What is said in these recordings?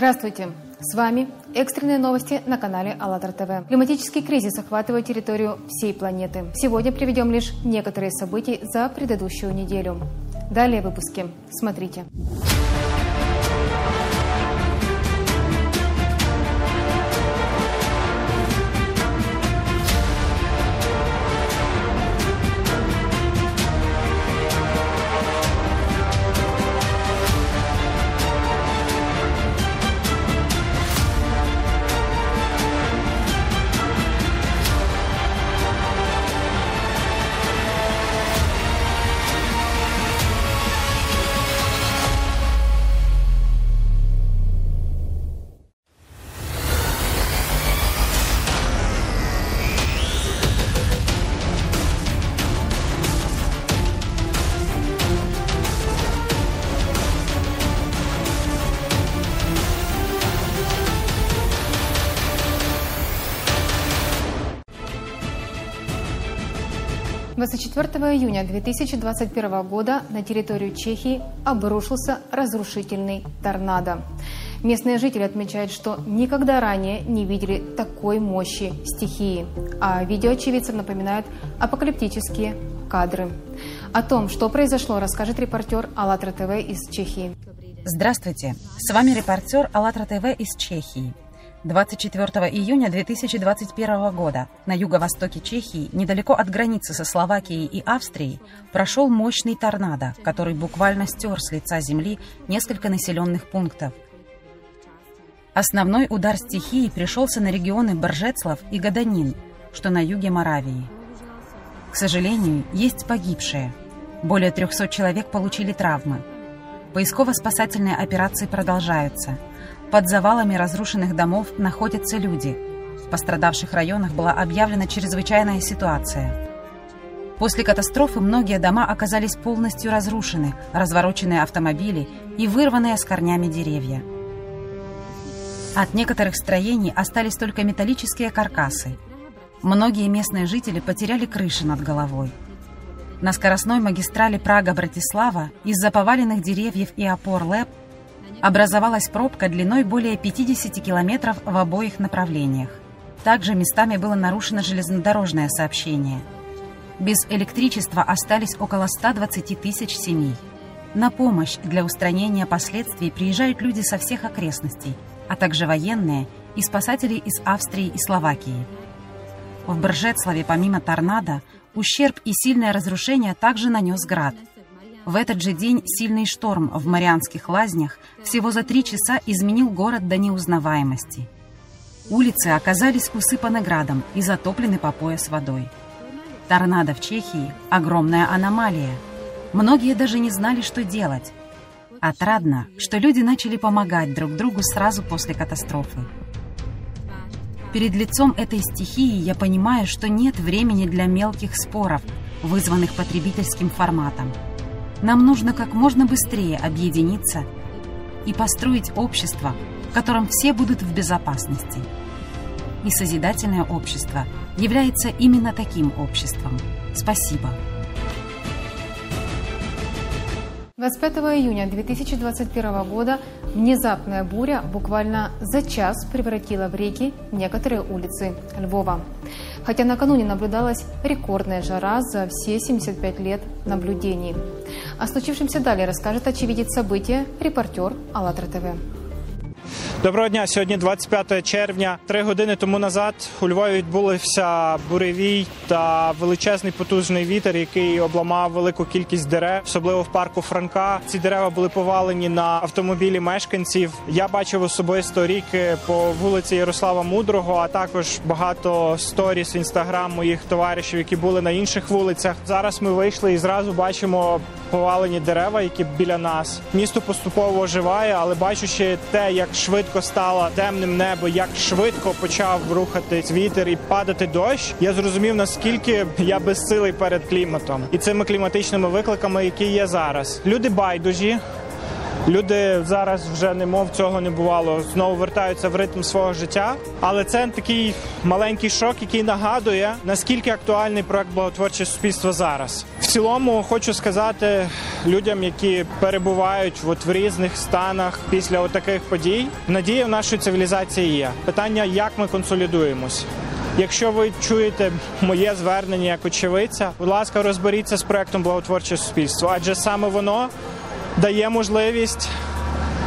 Здравствуйте! С вами экстренные новости на канале АЛЛАТРА ТВ. Климатический кризис охватывает территорию всей планеты. Сегодня приведем лишь некоторые события за предыдущую неделю. Далее в выпуске. Смотрите. Смотрите. 24 июня 2021 года на территорию Чехии обрушился разрушительный торнадо. Местные жители отмечают, что никогда ранее не видели такой мощи стихии, а видео очевидцев напоминают апокалиптические кадры. О том, что произошло, расскажет репортер АЛЛАТРА ТВ из Чехии. Здравствуйте, с вами репортер АЛЛАТРА ТВ из Чехии. 24 июня 2021 года на юго-востоке Чехии, недалеко от границы со Словакией и Австрией, прошел мощный торнадо, который буквально стер с лица земли несколько населенных пунктов. Основной удар стихии пришелся на регионы Боржецлав и Гаданин, что на юге Моравии. К сожалению, есть погибшие. Более 300 человек получили травмы. Поисково-спасательные операции продолжаются – под завалами разрушенных домов находятся люди. В пострадавших районах была объявлена чрезвычайная ситуация. После катастрофы многие дома оказались полностью разрушены, развороченные автомобили и вырванные с корнями деревья. От некоторых строений остались только металлические каркасы. Многие местные жители потеряли крыши над головой. На скоростной магистрали Прага-Братислава из-за поваленных деревьев и опор ЛЭП образовалась пробка длиной более 50 километров в обоих направлениях. Также местами было нарушено железнодорожное сообщение. Без электричества остались около 120 тысяч семей. На помощь для устранения последствий приезжают люди со всех окрестностей, а также военные и спасатели из Австрии и Словакии. В Бржецлаве помимо торнадо ущерб и сильное разрушение также нанес град – в этот же день сильный шторм в Марианских лазнях всего за три часа изменил город до неузнаваемости. Улицы оказались усыпаны градом и затоплены по пояс водой. Торнадо в Чехии – огромная аномалия. Многие даже не знали, что делать. Отрадно, что люди начали помогать друг другу сразу после катастрофы. Перед лицом этой стихии я понимаю, что нет времени для мелких споров, вызванных потребительским форматом – нам нужно как можно быстрее объединиться и построить общество, в котором все будут в безопасности. И созидательное общество является именно таким обществом. Спасибо. 25 июня 2021 года внезапная буря буквально за час превратила в реки некоторые улицы Львова. Хотя накануне наблюдалась рекордная жара за все 75 лет наблюдений. О случившемся далее расскажет очевидец события репортер АЛЛАТРА ТВ. Доброго дня. Сьогодні 25 червня. Три години тому назад у Львові відбувся буревій та величезний потужний вітер, який обламав велику кількість дерев, особливо в парку Франка. Ці дерева були повалені на автомобілі мешканців. Я бачив особисто ріки по вулиці Ярослава Мудрого, а також багато сторіс в інстаграм моїх товаришів, які були на інших вулицях. Зараз ми вийшли і зразу бачимо повалені дерева, які біля нас. Місто поступово оживає, але бачучи те, як швидко стало темним небо, як швидко почав рухатись вітер і падати дощ, я зрозумів наскільки я безсилий перед кліматом і цими кліматичними викликами, які є зараз. Люди байдужі. Люди зараз вже немов цього не бувало. Знову вертаються в ритм свого життя. Але це такий маленький шок, який нагадує наскільки актуальний проект благотворче суспільство зараз. В цілому хочу сказати людям, які перебувають от в різних станах після таких подій. Надія в нашій цивілізації є. Питання, як ми консолідуємось. Якщо ви чуєте моє звернення як очевидця, будь ласка, розберіться з проектом благотворче суспільство, адже саме воно дає можливість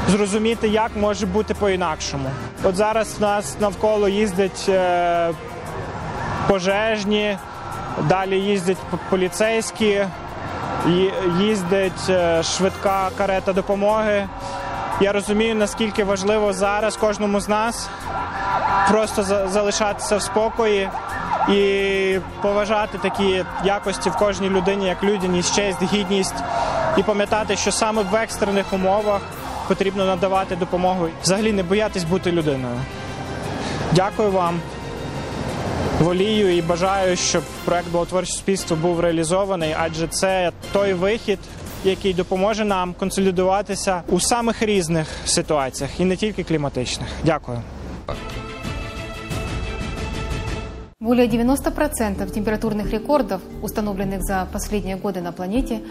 зрозуміти, як може бути по-інакшому. От зараз в нас навколо їздять е, пожежні, далі їздять поліцейські, їздить е, швидка карета допомоги. Я розумію, наскільки важливо зараз кожному з нас просто залишатися в спокої і поважати такі якості в кожній людині, як людяність, честь, гідність, і пам'ятати, що саме в екстрених умовах потрібно надавати допомогу. Взагалі не боятись бути людиною. Дякую вам. Волію і бажаю, щоб проект благотворче суспільство був реалізований, адже це той вихід, який допоможе нам консолідуватися у самих різних ситуаціях, і не тільки кліматичних. Дякую. Более 90% температурных рекордов, установленных за последние годы на планете,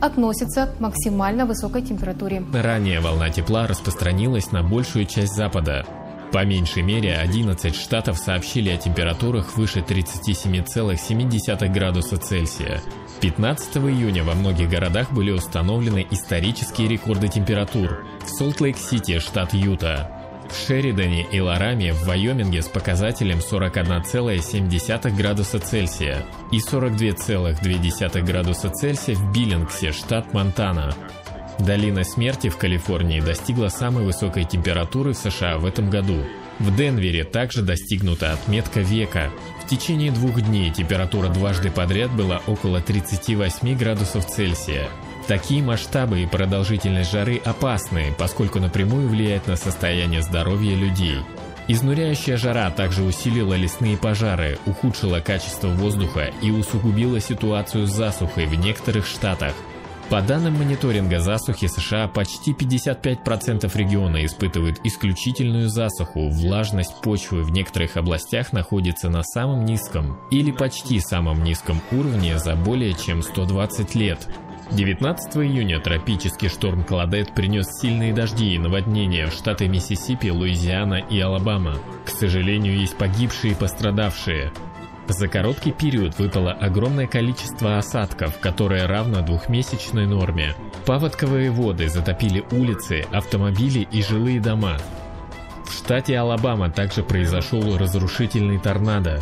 относятся к максимально высокой температуре. Ранее волна тепла распространилась на большую часть Запада. По меньшей мере 11 штатов сообщили о температурах выше 37,7 градуса Цельсия. 15 июня во многих городах были установлены исторические рекорды температур. В Солт-Лейк-Сити, штат Юта, в Шеридане и Лараме в Вайоминге с показателем 41,7 градуса Цельсия и 42,2 градуса Цельсия в Биллингсе, штат Монтана. Долина смерти в Калифорнии достигла самой высокой температуры в США в этом году. В Денвере также достигнута отметка века. В течение двух дней температура дважды подряд была около 38 градусов Цельсия. Такие масштабы и продолжительность жары опасны, поскольку напрямую влияют на состояние здоровья людей. Изнуряющая жара также усилила лесные пожары, ухудшила качество воздуха и усугубила ситуацию с засухой в некоторых штатах. По данным мониторинга засухи США, почти 55% региона испытывают исключительную засуху, влажность почвы в некоторых областях находится на самом низком или почти самом низком уровне за более чем 120 лет. 19 июня тропический шторм Кладет принес сильные дожди и наводнения в штаты Миссисипи, Луизиана и Алабама. К сожалению, есть погибшие и пострадавшие. За короткий период выпало огромное количество осадков, которое равно двухмесячной норме. Паводковые воды затопили улицы, автомобили и жилые дома. В штате Алабама также произошел разрушительный торнадо.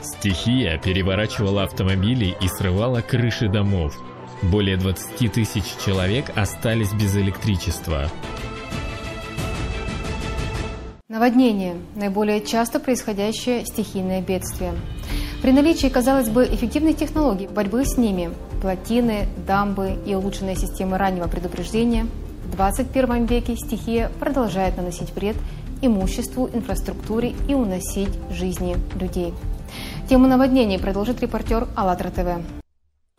Стихия переворачивала автомобили и срывала крыши домов. Более 20 тысяч человек остались без электричества. Наводнение – наиболее часто происходящее стихийное бедствие. При наличии, казалось бы, эффективных технологий борьбы с ними – плотины, дамбы и улучшенные системы раннего предупреждения – в 21 веке стихия продолжает наносить вред имуществу, инфраструктуре и уносить жизни людей. Тему наводнений продолжит репортер АЛЛАТРА ТВ.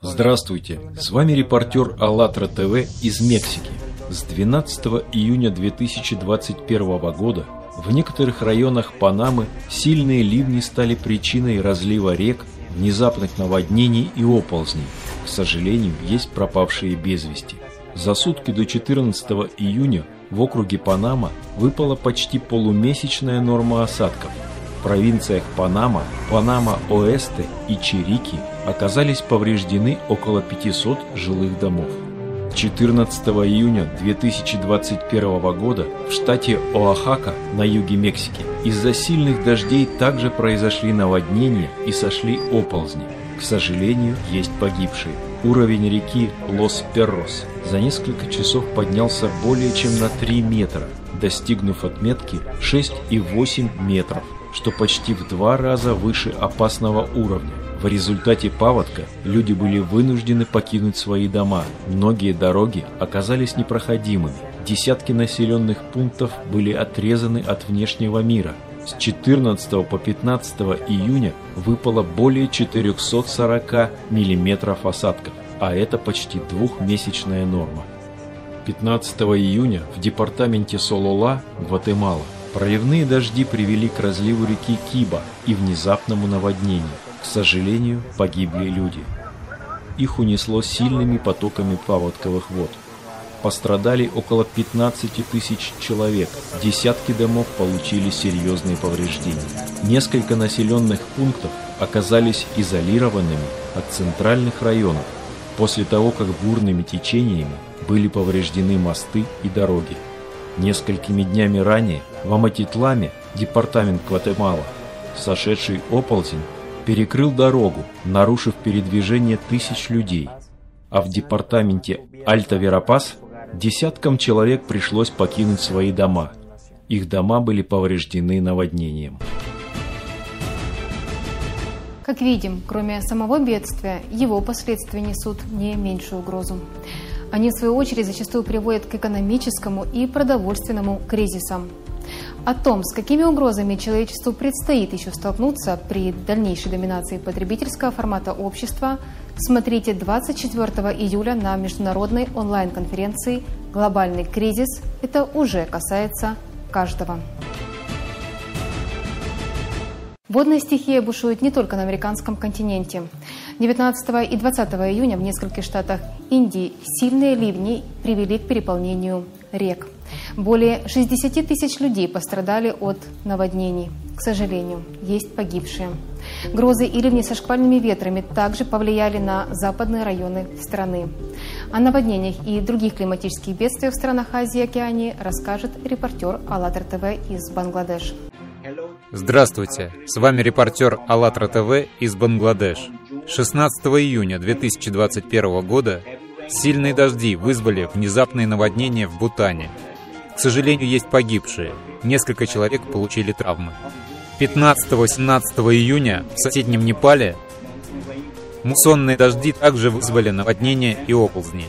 Здравствуйте, с вами репортер АЛЛАТРА ТВ из Мексики. С 12 июня 2021 года в некоторых районах Панамы сильные ливни стали причиной разлива рек, внезапных наводнений и оползней. К сожалению, есть пропавшие без вести. За сутки до 14 июня в округе Панама выпала почти полумесячная норма осадков – в провинциях Панама, Панама-Оэсте и Чирики оказались повреждены около 500 жилых домов. 14 июня 2021 года в штате Оахака на юге Мексики из-за сильных дождей также произошли наводнения и сошли оползни. К сожалению, есть погибшие. Уровень реки Лос-Перрос за несколько часов поднялся более чем на 3 метра, достигнув отметки 6,8 метров что почти в два раза выше опасного уровня. В результате паводка люди были вынуждены покинуть свои дома. Многие дороги оказались непроходимыми. Десятки населенных пунктов были отрезаны от внешнего мира. С 14 по 15 июня выпало более 440 миллиметров осадков, а это почти двухмесячная норма. 15 июня в департаменте Солола, Гватемала, Проливные дожди привели к разливу реки Киба и внезапному наводнению. К сожалению, погибли люди. их унесло сильными потоками паводковых вод. Пострадали около 15 тысяч человек, десятки домов получили серьезные повреждения. Несколько населенных пунктов оказались изолированными от центральных районов после того, как бурными течениями были повреждены мосты и дороги. Несколькими днями ранее в Аматитламе, департамент Гватемала, сошедший оползень перекрыл дорогу, нарушив передвижение тысяч людей. А в департаменте Альта-Верапас десяткам человек пришлось покинуть свои дома. Их дома были повреждены наводнением. Как видим, кроме самого бедствия, его последствия несут не меньшую угрозу. Они, в свою очередь, зачастую приводят к экономическому и продовольственному кризисам. О том, с какими угрозами человечеству предстоит еще столкнуться при дальнейшей доминации потребительского формата общества, смотрите 24 июля на международной онлайн-конференции «Глобальный кризис. Это уже касается каждого». Водная стихия бушует не только на американском континенте. 19 и 20 июня в нескольких штатах Индии сильные ливни привели к переполнению рек. Более 60 тысяч людей пострадали от наводнений. К сожалению, есть погибшие. Грозы и ливни со шквальными ветрами также повлияли на западные районы страны. О наводнениях и других климатических бедствиях в странах Азии и Океании расскажет репортер АЛЛАТРА ТВ из Бангладеш. Здравствуйте, с вами репортер АЛЛАТРА ТВ из Бангладеш. 16 июня 2021 года сильные дожди вызвали внезапные наводнения в Бутане. К сожалению, есть погибшие. Несколько человек получили травмы. 15-17 июня в соседнем Непале муссонные дожди также вызвали наводнения и оползни.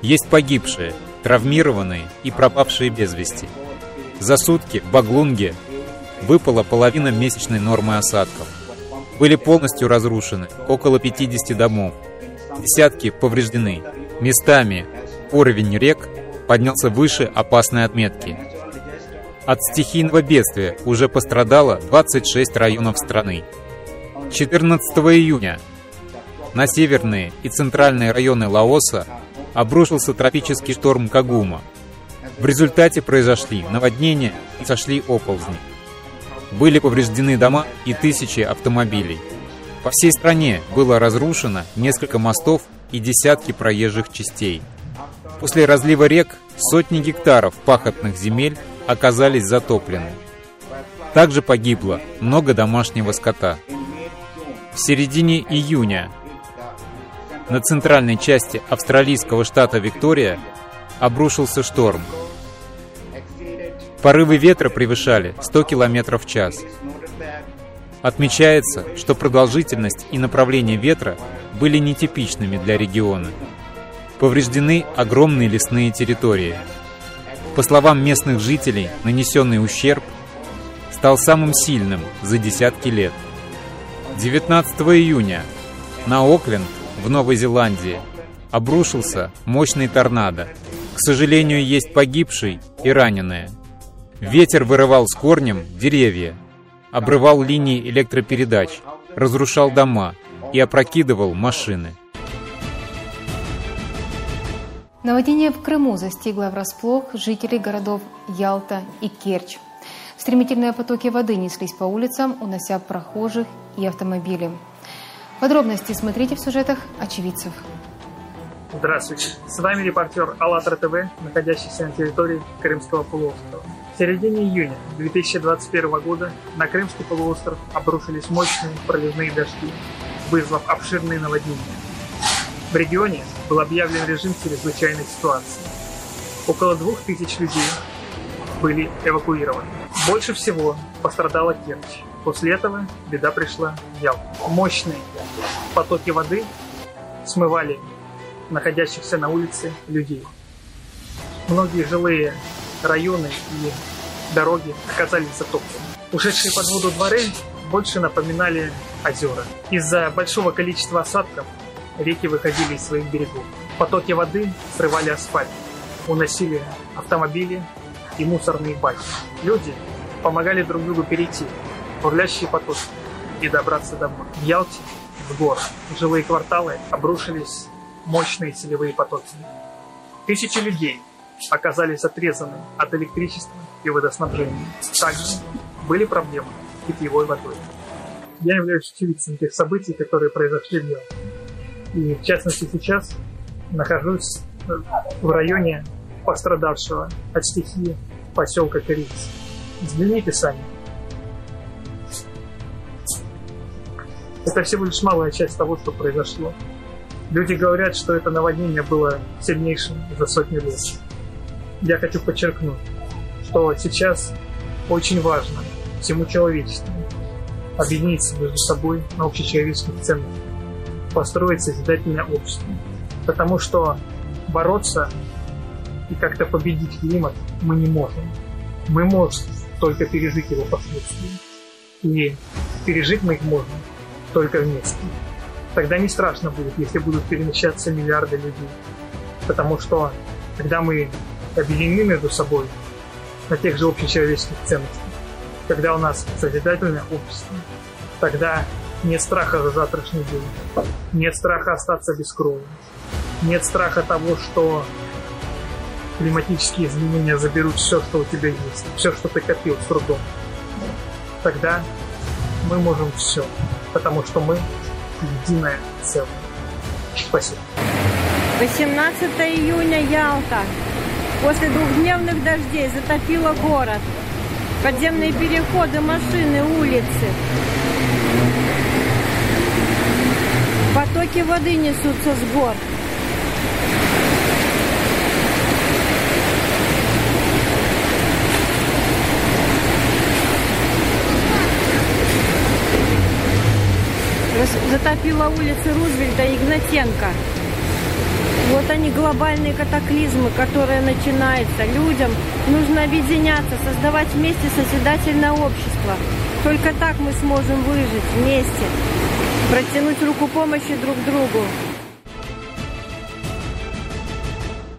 Есть погибшие, травмированные и пропавшие без вести. За сутки в Баглунге выпала половина месячной нормы осадков. Были полностью разрушены около 50 домов. Десятки повреждены. Местами уровень рек поднялся выше опасной отметки. От стихийного бедствия уже пострадало 26 районов страны. 14 июня на северные и центральные районы Лаоса обрушился тропический шторм Кагума. В результате произошли наводнения и сошли оползни. Были повреждены дома и тысячи автомобилей. По всей стране было разрушено несколько мостов и десятки проезжих частей. После разлива рек сотни гектаров пахотных земель оказались затоплены. Также погибло много домашнего скота. В середине июня на центральной части австралийского штата Виктория обрушился шторм – Порывы ветра превышали 100 км в час. Отмечается, что продолжительность и направление ветра были нетипичными для региона. Повреждены огромные лесные территории. По словам местных жителей, нанесенный ущерб стал самым сильным за десятки лет. 19 июня на Окленд в Новой Зеландии обрушился мощный торнадо. К сожалению, есть погибший и раненые – Ветер вырывал с корнем деревья, обрывал линии электропередач, разрушал дома и опрокидывал машины. Наводнение в Крыму застигло врасплох жителей городов Ялта и Керчь. Стремительные потоки воды неслись по улицам, унося прохожих и автомобили. Подробности смотрите в сюжетах очевидцев. Здравствуйте, с вами репортер АЛЛАТРА ТВ, находящийся на территории Крымского полуострова. В середине июня 2021 года на Крымский полуостров обрушились мощные проливные дожди, вызвав обширные наводнения. В регионе был объявлен режим чрезвычайной ситуации. Около двух тысяч людей были эвакуированы. Больше всего пострадала Керчь. После этого беда пришла в Ялту. Мощные потоки воды смывали находящихся на улице людей. Многие жилые районы и дороги оказались затоплены. Ушедшие под воду дворы больше напоминали озера. Из-за большого количества осадков реки выходили из своих берегов. Потоки воды срывали асфальт, уносили автомобили и мусорные баки. Люди помогали друг другу перейти бурлящие потоки. и добраться домой. В Ялте, в город, жилые кварталы обрушились мощные селевые потоки. Тысячи людей оказались отрезаны от электричества и водоснабжения. Также были проблемы с питьевой водой. Я являюсь очевидцем тех событий, которые произошли в Ялте. И в частности сейчас нахожусь в районе пострадавшего от стихии поселка Кориц. Взгляните сами. Это всего лишь малая часть того, что произошло. Люди говорят, что это наводнение было сильнейшим за сотни лет. Я хочу подчеркнуть, что сейчас очень важно всему человечеству объединиться между собой на общечеловеческих ценностях, построить созидательное общество. Потому что бороться и как-то победить климат мы не можем. Мы можем только пережить его последствия. И пережить мы их можем только вместе. Тогда не страшно будет, если будут перемещаться миллиарды людей. Потому что когда мы объединены между собой на тех же общечеловеческих ценностях, когда у нас созидательное общество, тогда нет страха за завтрашний день, нет страха остаться без крови, нет страха того, что климатические изменения заберут все, что у тебя есть, все, что ты копил с трудом. Тогда мы можем все, потому что мы единое целое. Спасибо. 18 июня Ялта. После двухдневных дождей затопило город. Подземные переходы, машины, улицы. Потоки воды несутся с гор. затопила улицы Рузвельта и Игнатенко. Вот они глобальные катаклизмы, которые начинаются. Людям нужно объединяться, создавать вместе созидательное общество. Только так мы сможем выжить вместе, протянуть руку помощи друг другу.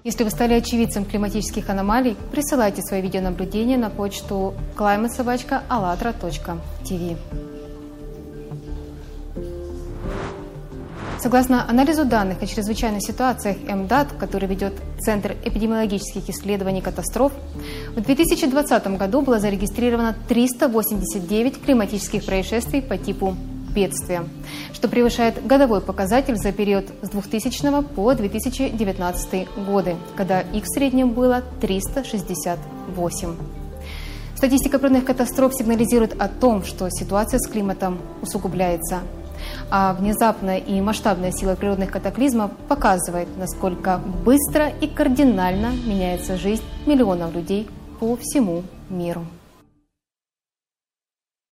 Если вы стали очевидцем климатических аномалий, присылайте свои видеонаблюдения на почту climatesobachka.allatra.tv. Согласно анализу данных о чрезвычайных ситуациях МДАТ, который ведет Центр эпидемиологических исследований катастроф, в 2020 году было зарегистрировано 389 климатических происшествий по типу бедствия, что превышает годовой показатель за период с 2000 по 2019 годы, когда их в среднем было 368. Статистика природных катастроф сигнализирует о том, что ситуация с климатом усугубляется – а внезапная и масштабная сила природных катаклизмов показывает, насколько быстро и кардинально меняется жизнь миллионов людей по всему миру.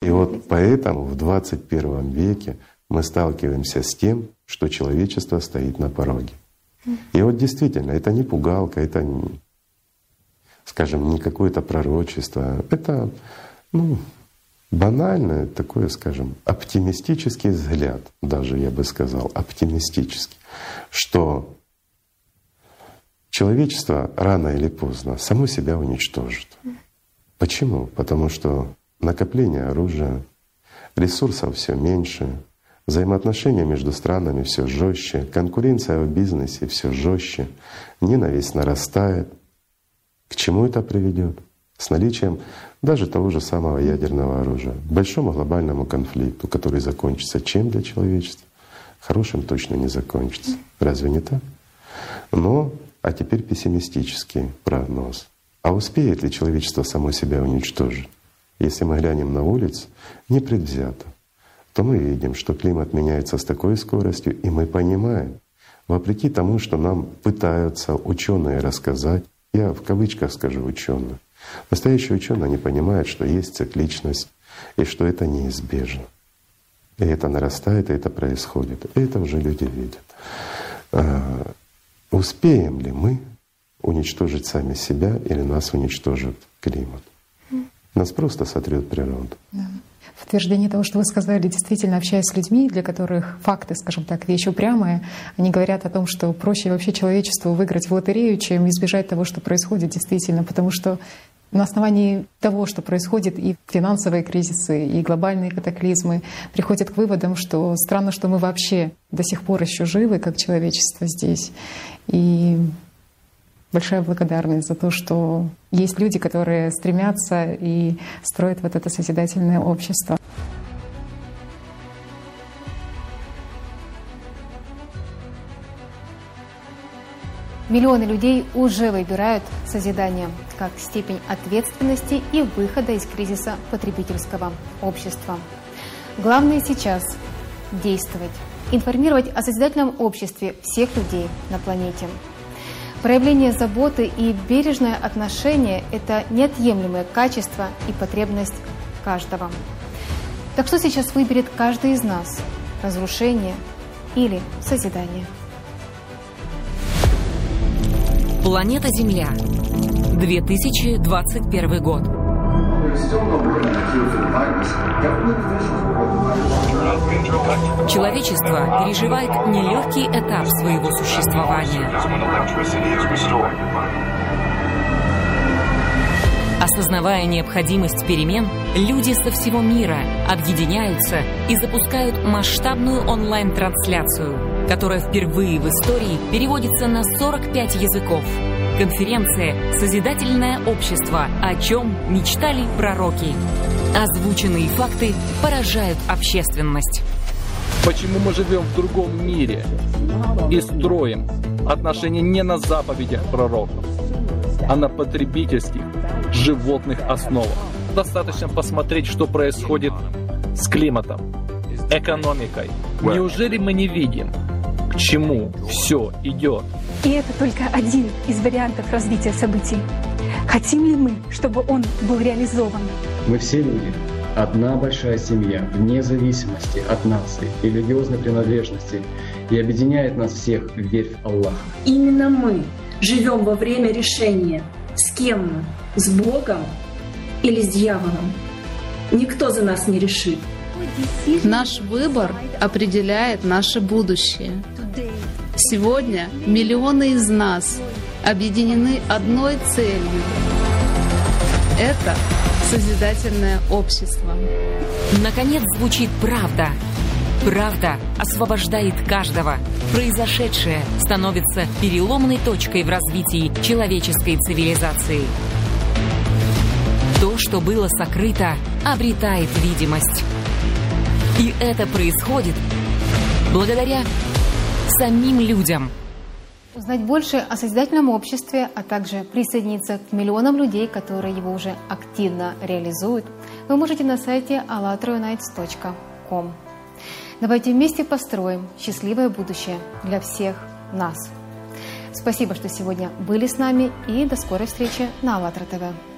И вот поэтому в 21 веке мы сталкиваемся с тем, что человечество стоит на пороге. И вот действительно, это не пугалка, это, скажем, не какое-то пророчество, это ну, банальное такое, скажем, оптимистический взгляд, даже я бы сказал, оптимистический, что человечество рано или поздно само себя уничтожит. Почему? Потому что накопление оружия, ресурсов все меньше, взаимоотношения между странами все жестче, конкуренция в бизнесе все жестче, ненависть нарастает. К чему это приведет? С наличием даже того же самого ядерного оружия, к большому глобальному конфликту, который закончится чем для человечества? Хорошим точно не закончится. Разве не так? Но, а теперь пессимистический прогноз. А успеет ли человечество само себя уничтожить? Если мы глянем на улицу непредвзято, то мы видим, что климат меняется с такой скоростью, и мы понимаем, вопреки тому, что нам пытаются ученые рассказать, я в кавычках скажу ученые, Настоящие ученые, они понимают, что есть цикличность и что это неизбежно. И это нарастает, и это происходит. И это уже люди видят. А, успеем ли мы уничтожить сами себя или нас уничтожит климат? Нас просто сотрет природа. Да. В подтверждение того, что вы сказали, действительно общаясь с людьми, для которых факты, скажем так, вещь упрямая, они говорят о том, что проще вообще человечеству выиграть в лотерею, чем избежать того, что происходит действительно, потому что на основании того, что происходит и финансовые кризисы, и глобальные катаклизмы, приходят к выводам, что странно, что мы вообще до сих пор еще живы, как человечество здесь. И большая благодарность за то, что есть люди, которые стремятся и строят вот это созидательное общество. Миллионы людей уже выбирают созидание как степень ответственности и выхода из кризиса потребительского общества. Главное сейчас действовать, информировать о созидательном обществе всех людей на планете. Проявление заботы и бережное отношение – это неотъемлемое качество и потребность каждого. Так что сейчас выберет каждый из нас – разрушение или созидание? Планета Земля. 2021 год. Человечество переживает нелегкий этап своего существования. Осознавая необходимость перемен, люди со всего мира объединяются и запускают масштабную онлайн-трансляцию, которая впервые в истории переводится на 45 языков. Конференция «Созидательное общество. О чем мечтали пророки». Озвученные факты поражают общественность. Почему мы живем в другом мире и строим отношения не на заповедях пророков, а на потребительских, животных основах. Достаточно посмотреть, что происходит с климатом, экономикой. Неужели мы не видим, к чему все идет? И это только один из вариантов развития событий. Хотим ли мы, чтобы он был реализован? Мы все люди. Одна большая семья, вне зависимости от нации и религиозной принадлежности, и объединяет нас всех в верь в Аллаха. Именно мы живем во время решения, с кем мы, с Богом или с дьяволом. Никто за нас не решит. Наш выбор определяет наше будущее. Сегодня миллионы из нас объединены одной целью. Это созидательное общество. Наконец звучит правда. Правда освобождает каждого. Произошедшее становится переломной точкой в развитии человеческой цивилизации. То, что было сокрыто, обретает видимость. И это происходит благодаря самим людям. Узнать больше о созидательном обществе, а также присоединиться к миллионам людей, которые его уже активно реализуют, вы можете на сайте allatrounites.com. Давайте вместе построим счастливое будущее для всех нас. Спасибо, что сегодня были с нами и до скорой встречи на АЛЛАТРА ТВ.